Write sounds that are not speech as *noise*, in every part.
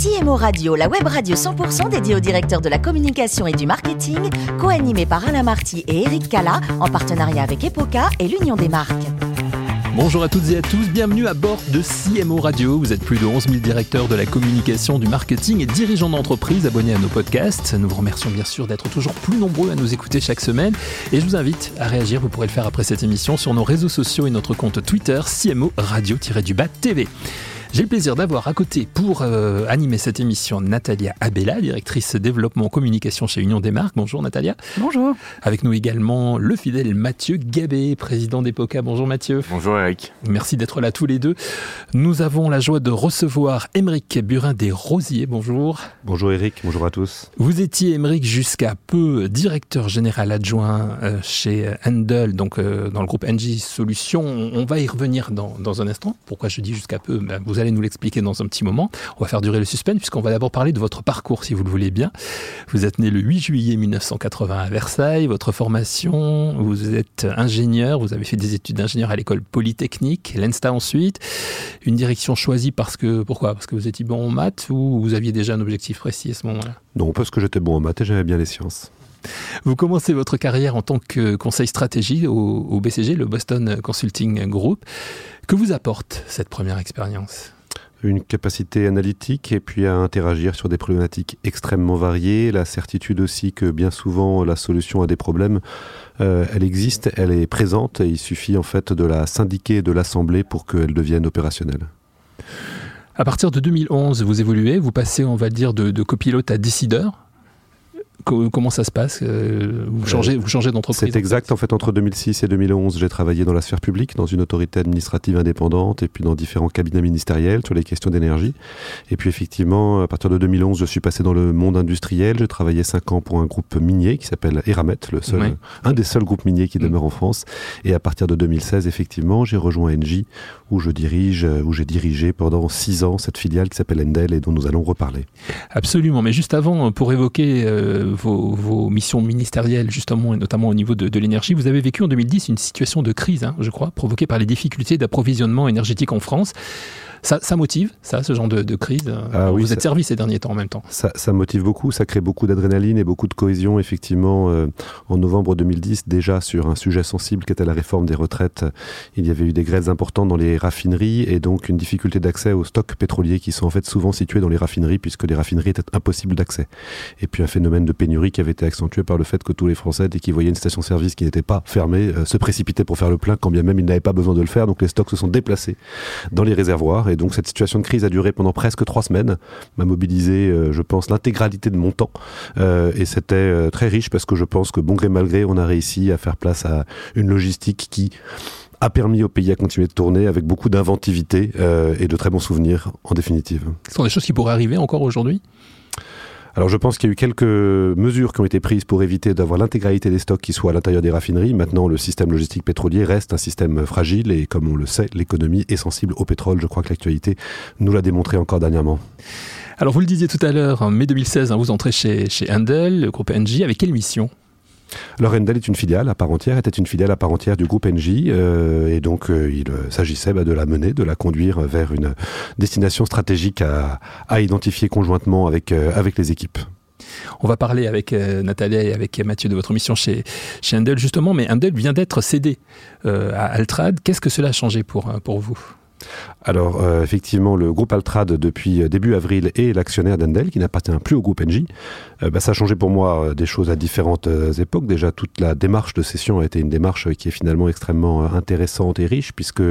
CMO Radio, la web radio 100% dédiée au directeur de la communication et du marketing, co-animée par Alain Marty et Eric Cala, en partenariat avec Epoca et l'Union des marques. Bonjour à toutes et à tous, bienvenue à bord de CMO Radio. Vous êtes plus de 11 000 directeurs de la communication, du marketing et dirigeants d'entreprise abonnés à nos podcasts. Nous vous remercions bien sûr d'être toujours plus nombreux à nous écouter chaque semaine. Et je vous invite à réagir, vous pourrez le faire après cette émission sur nos réseaux sociaux et notre compte Twitter CMO Radio-du-Bas TV. J'ai le plaisir d'avoir à côté pour euh, animer cette émission Natalia Abella, directrice développement communication chez Union des marques. Bonjour Natalia. Bonjour. Avec nous également le fidèle Mathieu Gabé, président d'Epoca. Bonjour Mathieu. Bonjour Eric. Merci d'être là tous les deux. Nous avons la joie de recevoir Émeric Burin des Rosiers. Bonjour. Bonjour Eric, bonjour à tous. Vous étiez Émeric jusqu'à peu directeur général adjoint euh, chez Handel, donc euh, dans le groupe NG Solutions. On va y revenir dans, dans un instant. Pourquoi je dis jusqu'à peu? Ben, Vous allez nous l'expliquer dans un petit moment. On va faire durer le suspense puisqu'on va d'abord parler de votre parcours, si vous le voulez bien. Vous êtes né le 8 juillet 1980 à Versailles. Votre formation, vous êtes ingénieur. Vous avez fait des études d'ingénieur à l'école polytechnique, l'ENSTA ensuite. Une direction choisie parce que, pourquoi? Parce que vous étiez bon en maths ou vous aviez déjà un objectif précis à ce moment-là? Non, parce que j'étais bon en maths et j'aimais bien les sciences. Vous commencez votre carrière en tant que conseil stratégie au, BCG, le Boston Consulting Group. Que vous apporte cette première expérience? Une capacité analytique et puis à interagir sur des problématiques extrêmement variées, la certitude aussi que bien souvent la solution à des problèmes, euh, elle existe, elle est présente et il suffit en fait de la syndiquer et de l'assembler pour qu'elle devienne opérationnelle. À partir de 2011, vous évoluez, vous passez, on va dire, de, de copilote à décideur comment ça se passe euh, vous, changez, vous changez d'entreprise C'est exact. En fait, entre 2006 et 2011, j'ai travaillé dans la sphère publique, dans une autorité administrative indépendante et puis dans différents cabinets ministériels sur les questions d'énergie. Et puis effectivement, à partir de 2011, je suis passé dans le monde industriel. J'ai travaillé cinq ans pour un groupe minier qui s'appelle Eramet, le seul, un des seuls groupes miniers qui mm. demeure en France. Et à partir de 2016, effectivement, j'ai rejoint Engie où je dirige, où j'ai dirigé pendant six ans cette filiale qui s'appelle Endel et dont nous allons reparler. Absolument. Mais juste avant, pour évoquer euh, vos, missions ministérielles, justement, et notamment au niveau de, l'énergie, vous avez vécu en 2010 une situation de crise, hein, je crois, provoquée par les difficultés d'approvisionnement énergétique en France. Ça, motive, ça, ce genre de, crise euh, ah Vous êtes servi ces derniers temps en même temps. Ça, motive beaucoup, ça crée beaucoup d'adrénaline et beaucoup de cohésion. Effectivement, euh, en novembre 2010, déjà sur un sujet sensible qui était la réforme des retraites, il y avait eu des grèves importantes dans les raffineries et donc une difficulté d'accès aux stocks pétroliers qui sont en fait souvent situés dans les raffineries puisque les raffineries étaient impossibles d'accès. Et puis un phénomène de pénurie qui avait été accentué par le fait que tous les Français, dès qu'ils voyaient une station-service qui n'était pas fermée, euh, se précipitaient pour faire le plein quand bien même ils n'avaient pas besoin de le faire. Donc les stocks se sont déplacés dans les réservoirs et donc cette situation de crise a duré pendant presque trois semaines, m'a mobilisé, euh, je pense, l'intégralité de mon temps. Euh, et c'était euh, très riche parce que je pense que bon gré mal gré, on a réussi à faire place à une logistique qui a permis au pays à continuer de tourner avec beaucoup d'inventivité et de très bons souvenirs en définitive. Ce sont des choses qui pourraient arriver encore aujourd'hui? Alors je pense qu'il y a eu quelques mesures qui ont été prises pour éviter d'avoir l'intégralité des stocks qui soient à l'intérieur des raffineries. Maintenant, le système logistique pétrolier reste un système fragile et comme on le sait, l'économie est sensible au pétrole. Je crois que l'actualité nous l'a démontré encore dernièrement. Alors vous le disiez tout à l'heure, en mai 2016, hein, vous entrez chez, chez Handel, le groupe NG, avec quelle mission? Alors est une filiale à part entière, était une filiale à part entière du groupe NJ, euh, et donc euh, il euh, s'agissait bah, de la mener, de la conduire vers une destination stratégique à, identifier conjointement avec, les équipes. On va parler avec Nathalie et avec Mathieu de votre mission chez, chez justement, mais Handel vient d'être cédé à Altrad. Qu'est-ce que cela a changé pour vous? Alors, euh, effectivement, le groupe Altrad, depuis euh, début avril, est l'actionnaire d'Endel, qui n'appartient plus au groupe NJ. Euh, bah, ça a changé pour moi des choses à différentes époques. Déjà, toute la démarche de cession a été une démarche qui est finalement extrêmement intéressante et riche, puisque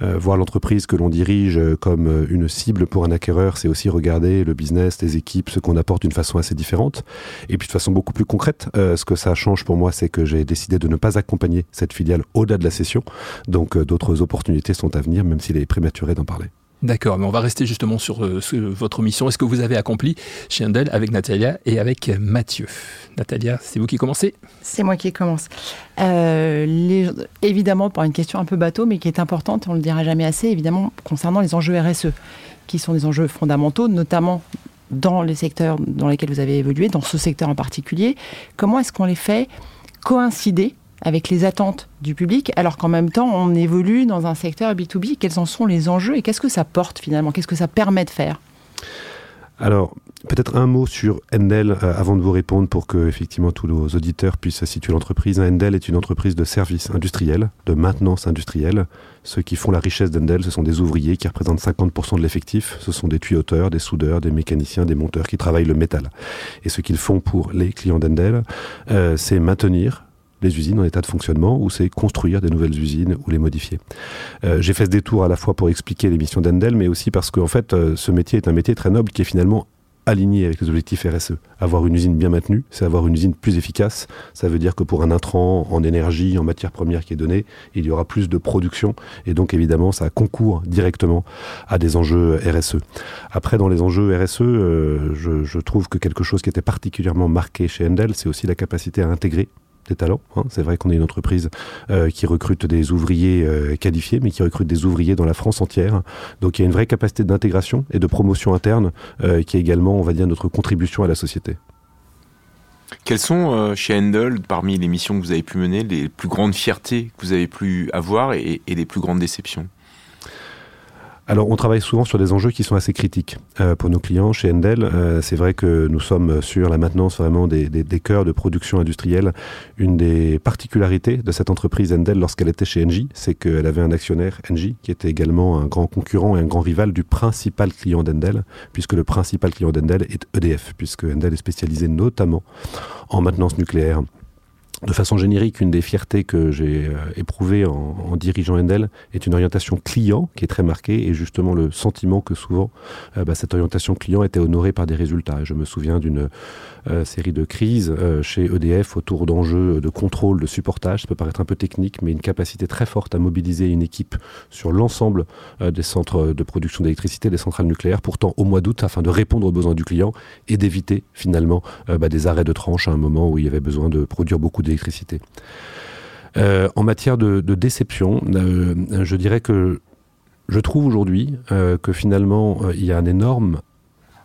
voir l'entreprise que l'on dirige comme une cible pour un acquéreur, c'est aussi regarder le business, les équipes, ce qu'on apporte d'une façon assez différente. Et puis de façon beaucoup plus concrète, ce que ça change pour moi, c'est que j'ai décidé de ne pas accompagner cette filiale au-delà de la cession. Donc d'autres opportunités sont à venir, même si il est prématuré d'en parler. D'accord, mais on va rester justement sur euh, votre mission est ce que vous avez accompli chez Handel avec Natalia et avec Mathieu? Natalia, c'est vous qui commencez? C'est moi qui commence. Euh, évidemment, pour une question un peu bateau, mais qui est importante, on ne le dira jamais assez, évidemment, concernant les enjeux RSE, qui sont des enjeux fondamentaux, notamment dans les secteurs dans lesquels vous avez évolué, dans ce secteur en particulier. Comment est-ce qu'on les fait coïncider avec les attentes du public, alors qu'en même temps, on évolue dans un secteur B2B. Quels en sont les enjeux et qu'est-ce que ça porte finalement? Qu'est-ce que ça permet de faire? Alors, peut-être un mot sur Endel euh, avant de vous répondre pour que effectivement tous nos auditeurs puissent situer l'entreprise. Endel est une entreprise de services industriels, de maintenance industrielle. Ceux qui font la richesse d'Endel, ce sont des ouvriers qui représentent 50% de l'effectif. Ce sont des tuyauteurs, des soudeurs, des mécaniciens, des monteurs qui travaillent le métal. Et ce qu'ils font pour les clients d'Endel, euh, c'est maintenir les usines en état de fonctionnement ou c'est construire des nouvelles usines ou les modifier. Euh, j'ai fait ce détour à la fois pour expliquer les missions d'Endel, mais aussi parce qu'en fait, euh, ce métier est un métier très noble qui est finalement aligné avec les objectifs RSE. Avoir une usine bien maintenue, c'est avoir une usine plus efficace. Ça veut dire que pour un intrant en énergie, en matière première qui est donné, il y aura plus de production et donc évidemment ça concourt directement à des enjeux RSE. Après, dans les enjeux RSE, euh, je, je trouve que quelque chose qui était particulièrement marqué chez Endel, c'est aussi la capacité à intégrer des talents. Hein. C'est vrai qu'on est une entreprise euh, qui recrute des ouvriers euh, qualifiés, mais qui recrute des ouvriers dans la France entière. Donc il y a une vraie capacité d'intégration et de promotion interne euh, qui est également, on va dire, notre contribution à la société. Quelles sont chez Handel, parmi les missions que vous avez pu mener, les plus grandes fiertés que vous avez pu avoir et les plus grandes déceptions? Alors, on travaille souvent sur des enjeux qui sont assez critiques euh, pour nos clients. Chez Endel, euh, c'est vrai que nous sommes sur la maintenance vraiment des, des, cœurs de production industrielle. Une des particularités de cette entreprise Endel lorsqu'elle était chez Engie, c'est qu'elle avait un actionnaire, Engie, qui était également un grand concurrent et un grand rival du principal client d'Endel, puisque le principal client d'Endel est EDF, puisque Endel est spécialisé notamment en maintenance nucléaire. De façon générique, une des fiertés que j'ai euh, éprouvées en, dirigeant Endel est une orientation client qui est très marquée et justement le sentiment que souvent euh, bah, cette orientation client était honorée par des résultats. Je me souviens d'une euh, série de crises chez EDF autour d'enjeux de contrôle, de supportage. Ça peut paraître un peu technique, mais une capacité très forte à mobiliser une équipe sur l'ensemble des centres de production d'électricité, des centrales nucléaires, pourtant au mois d'août, afin de répondre aux besoins du client et d'éviter finalement bah, des arrêts de tranche à un moment où il y avait besoin de produire beaucoup de Euh, en matière de, déception, euh, je dirais que je trouve aujourd'hui euh, que finalement il y a un énorme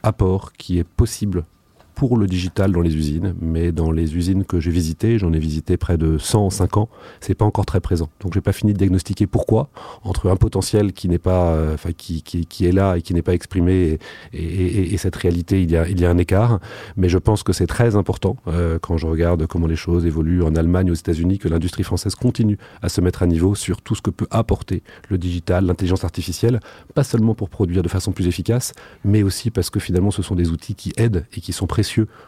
apport qui est possible pour le digital dans les usines, mais dans les usines que j'ai visitées, j'en ai visité près de 100 en 5 ans, c'est pas encore très présent. Donc j'ai pas fini de diagnostiquer pourquoi, entre un potentiel qui n'est pas, euh, enfin qui, qui, qui, est là et qui n'est pas exprimé, et, et, et, cette réalité, il y, a, il y a un écart. Mais je pense que c'est très important euh, quand je regarde comment les choses évoluent en Allemagne, aux États-Unis, que l'industrie française continue à se mettre à niveau sur tout ce que peut apporter le digital, l'intelligence artificielle, pas seulement pour produire de façon plus efficace, mais aussi parce que finalement ce sont des outils qui aident et qui sont précieux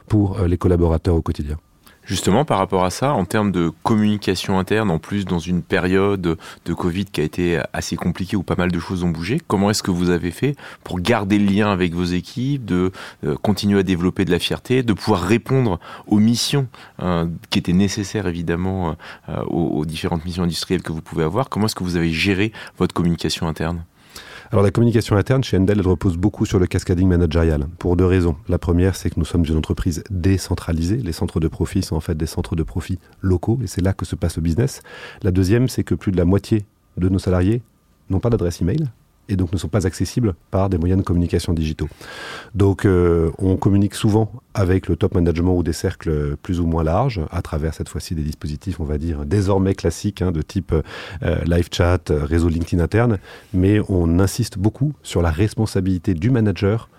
pour euh, les collaborateurs au quotidien. Justement, par rapport à ça, en termes de communication interne, en plus dans une période de Covid qui a été assez compliquée où pas mal de choses ont bougé, comment est-ce que vous avez fait pour garder le lien avec vos équipes, de euh, continuer à développer de la fierté, de pouvoir répondre aux missions euh, qui étaient nécessaires évidemment aux, aux différentes missions industrielles que vous pouvez avoir? Comment est-ce que vous avez géré votre communication interne? Alors la communication interne chez Endel, repose beaucoup sur le cascading managérial, pour deux raisons. La première, c'est que nous sommes une entreprise décentralisée. Les centres de profit sont en fait des centres de profit locaux, et c'est là que se passe le business. La deuxième, c'est que plus de la moitié de nos salariés n'ont pas d'adresse email, et donc ne sont pas accessibles par des moyens de communication digitaux. Donc euh, on communique souvent avec le top management ou des cercles plus ou moins larges, à travers cette fois-ci des dispositifs, on va dire, désormais classiques, hein, de type euh, live chat, réseau LinkedIn interne, mais on insiste beaucoup sur la responsabilité du manager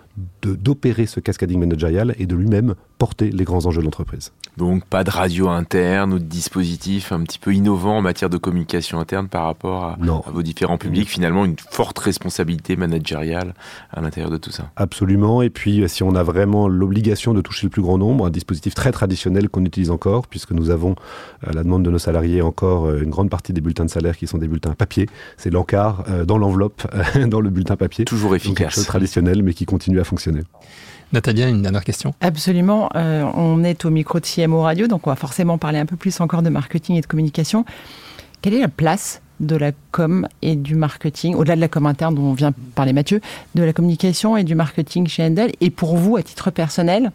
d'opérer ce cascading managérial et de lui-même porter les grands enjeux de l'entreprise. Donc pas de radio interne ou de dispositif un petit peu innovant en matière de communication interne par rapport à, vos différents publics, finalement une forte responsabilité managériale à l'intérieur de tout ça. Absolument, et puis si on a vraiment l'obligation de toucher le plus grand nombre, un dispositif très traditionnel qu'on utilise encore, puisque nous avons à la demande de nos salariés encore euh, une grande partie des bulletins de salaire qui sont des bulletins papier, c'est l'encart euh, dans l'enveloppe, *laughs* dans le bulletin papier. Toujours efficace. quelque chose traditionnel mais qui continue à fonctionner. Nathalie, une dernière question. Absolument. Euh, on est au micro de CMO Radio, donc on va forcément parler un peu plus encore de marketing et de communication. Quelle est la place de la com et du marketing, au-delà de la com interne dont on vient parler Mathieu, de la communication et du marketing chez Endel Et pour vous, à titre personnel,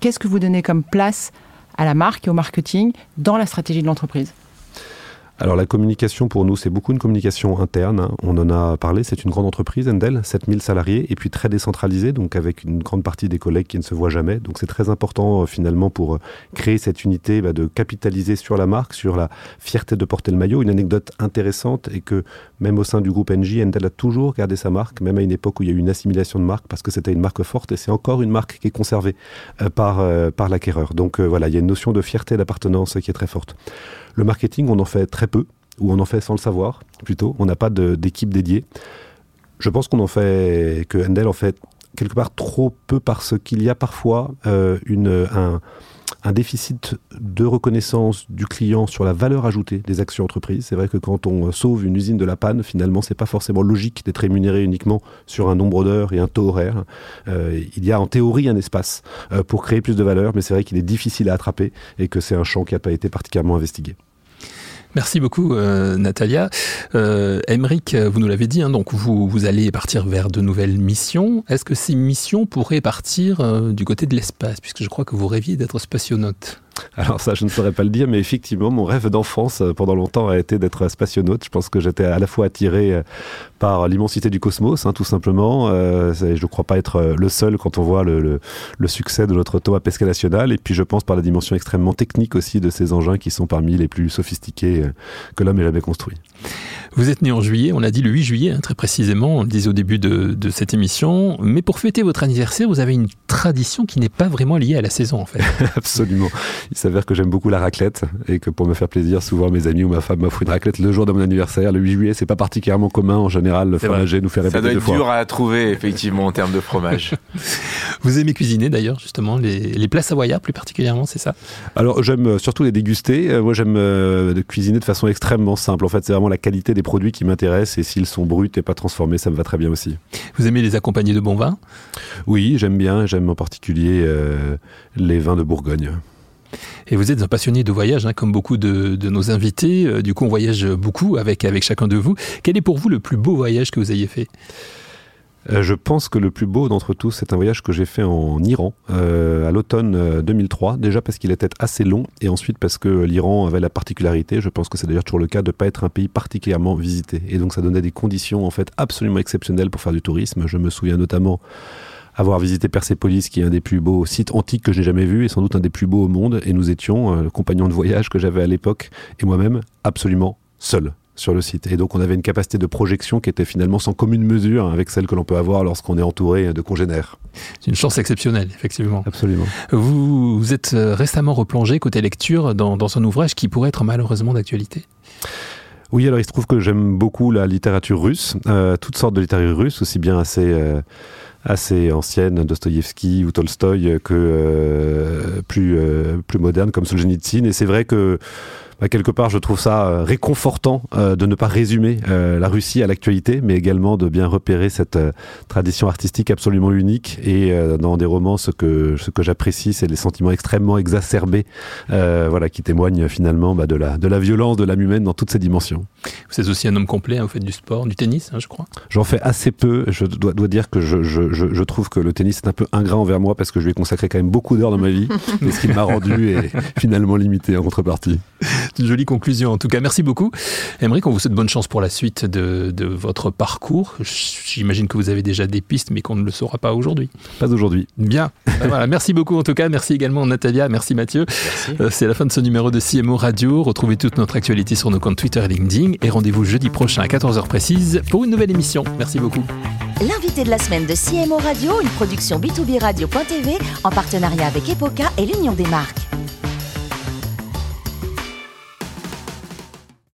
qu'est-ce que vous donnez comme place à la marque et au marketing dans la stratégie de l'entreprise? Alors la communication pour nous, c'est beaucoup une communication interne. hein. On en a parlé, c'est une grande entreprise, Endel, 7000 salariés, et puis très décentralisée, donc avec une grande partie des collègues qui ne se voient jamais. Donc c'est très important euh, finalement pour euh, créer cette unité, bah, de capitaliser sur la marque, sur la fierté de porter le maillot. Une anecdote intéressante est que même au sein du groupe NJ, Endel a toujours gardé sa marque, même à une époque où il y a eu une assimilation de marque, parce que c'était une marque forte, et c'est encore une marque qui est conservée euh, par, par l'acquéreur. Donc voilà, il y a une notion de fierté d'appartenance qui est très forte. Le marketing, on en fait très peu, ou on en fait sans le savoir, plutôt. On n'a pas d'équipe dédiée. Je pense qu'on en fait, que Endel en fait quelque part trop peu parce qu'il y a parfois euh, une, un, un déficit de reconnaissance du client sur la valeur ajoutée des actions entreprises. C'est vrai que quand on sauve une usine de la panne, finalement, c'est pas forcément logique d'être rémunéré uniquement sur un nombre d'heures et un taux horaire. Euh, il y a en théorie un espace euh, pour créer plus de valeur, mais c'est vrai qu'il est difficile à attraper et que c'est un champ qui n'a pas été particulièrement investigué. Merci beaucoup, euh, Natalia. Euh, vous nous l'avez dit, hein, donc vous, vous allez partir vers de nouvelles missions. Est-ce que ces missions pourraient partir euh, du côté de l'espace, puisque je crois que vous rêviez d'être spationaute? Alors ça, je ne saurais pas le dire, mais effectivement, mon rêve d'enfance euh, pendant longtemps a été d'être spationaute. Je pense que j'étais à la fois attiré euh, par l'immensité du cosmos, hein, tout simplement. Euh, je ne crois pas être le seul quand on voit le, succès de notre auto à pesca nationale. Et puis je pense par la dimension extrêmement technique aussi de ces engins qui sont parmi les plus sophistiqués que l'homme ait jamais construit. Vous êtes né en juillet, on l'a dit le 8 juillet, hein, très précisément, on le disait au début de, de cette émission. Mais pour fêter votre anniversaire, vous avez une tradition qui n'est pas vraiment liée à la saison, en fait. *laughs* Absolument. Il s'avère que j'aime beaucoup la raclette et que pour me faire plaisir, souvent mes amis ou ma femme m'offrent une raclette le jour de mon anniversaire. Le 8 juillet, c'est pas particulièrement commun. En général, le fromager nous fait Ça répéter doit deux être fois. dur à trouver, effectivement, en termes de fromage. *laughs* Vous aimez cuisiner d'ailleurs, justement, les, les plats savoyards plus particulièrement, c'est ça? Alors j'aime euh, surtout les déguster. Euh, Moi j'aime euh, cuisiner de façon extrêmement simple. En fait c'est vraiment la qualité des produits qui m'intéresse et s'ils sont bruts et pas transformés ça me va très bien aussi. Vous aimez les accompagner de bons vins? Oui j'aime bien. J'aime en particulier euh, les vins de Bourgogne. Et vous êtes un passionné de voyage, hein, comme beaucoup de, de nos invités. Euh, Du coup, on voyage beaucoup avec, avec chacun de vous. Quel est pour vous le plus beau voyage que vous ayez fait? Euh, je pense que le plus beau d'entre tous, c'est un voyage que j'ai fait en Iran euh, à l'automne euh, 2003. Déjà parce qu'il était assez long et ensuite parce que l'Iran avait la particularité, je pense que c'est d'ailleurs toujours le cas, de ne pas être un pays particulièrement visité. Et donc ça donnait des conditions en fait absolument exceptionnelles pour faire du tourisme. Je me souviens notamment avoir visité Persépolis, qui est un des plus beaux sites antiques que j'ai jamais vu et sans doute un des plus beaux au monde. Et nous étions, euh, le de voyage que j'avais à l'époque et moi-même, absolument seuls sur le site. Et donc on avait une capacité de projection qui était finalement sans commune mesure avec celle que l'on peut avoir lorsqu'on est entouré de congénères. C'est une chance exceptionnelle, effectivement. Absolument. Vous, vous êtes euh, récemment replongé côté lecture dans, dans un ouvrage qui pourrait être malheureusement d'actualité. Oui, alors il se trouve que j'aime beaucoup la littérature russe, euh, toutes sortes de littérature russe, aussi bien assez, euh, assez ancienne, Dostoïevski ou Tolstoï, que euh, plus, euh, plus moderne comme Solzhenitsyn. Et c'est vrai que quelque part, je trouve ça euh, réconfortant euh, de ne pas résumer euh, la Russie à l'actualité, mais également de bien repérer cette euh, tradition artistique absolument unique. Et euh, dans des romans, ce que, ce que j'apprécie, c'est les sentiments extrêmement exacerbés, euh, voilà, qui témoignent finalement bah, de, la, de la violence de l'âme humaine dans toutes ses dimensions. Vous êtes aussi un homme complet, hein, vous faites du sport, du tennis, hein, je crois. J'en fais assez peu. Je dois, dois dire que je, je, je, je trouve que le tennis est un peu ingrat envers moi parce que je lui ai consacré quand même beaucoup d'heures dans ma vie. *laughs* et ce qu'il m'a rendu est finalement limité en contrepartie. C'est une jolie conclusion en tout cas. Merci beaucoup. Émeric, on vous souhaite bonne chance pour la suite de, de votre parcours. J'imagine que vous avez déjà des pistes, mais qu'on ne le saura pas aujourd'hui. Pas aujourd'hui. Bien. Ben voilà, merci beaucoup en tout cas. Merci également Natalia. Merci Mathieu. Euh, C'est la fin de ce numéro de CMO Radio. Retrouvez toute notre actualité sur nos comptes Twitter et LinkedIn. Et rendez-vous jeudi prochain à 14h précise pour une nouvelle émission. Merci beaucoup. L'invité de la semaine de CMO Radio, une production B2B Radio.tv en partenariat avec Epoca et l'Union des marques.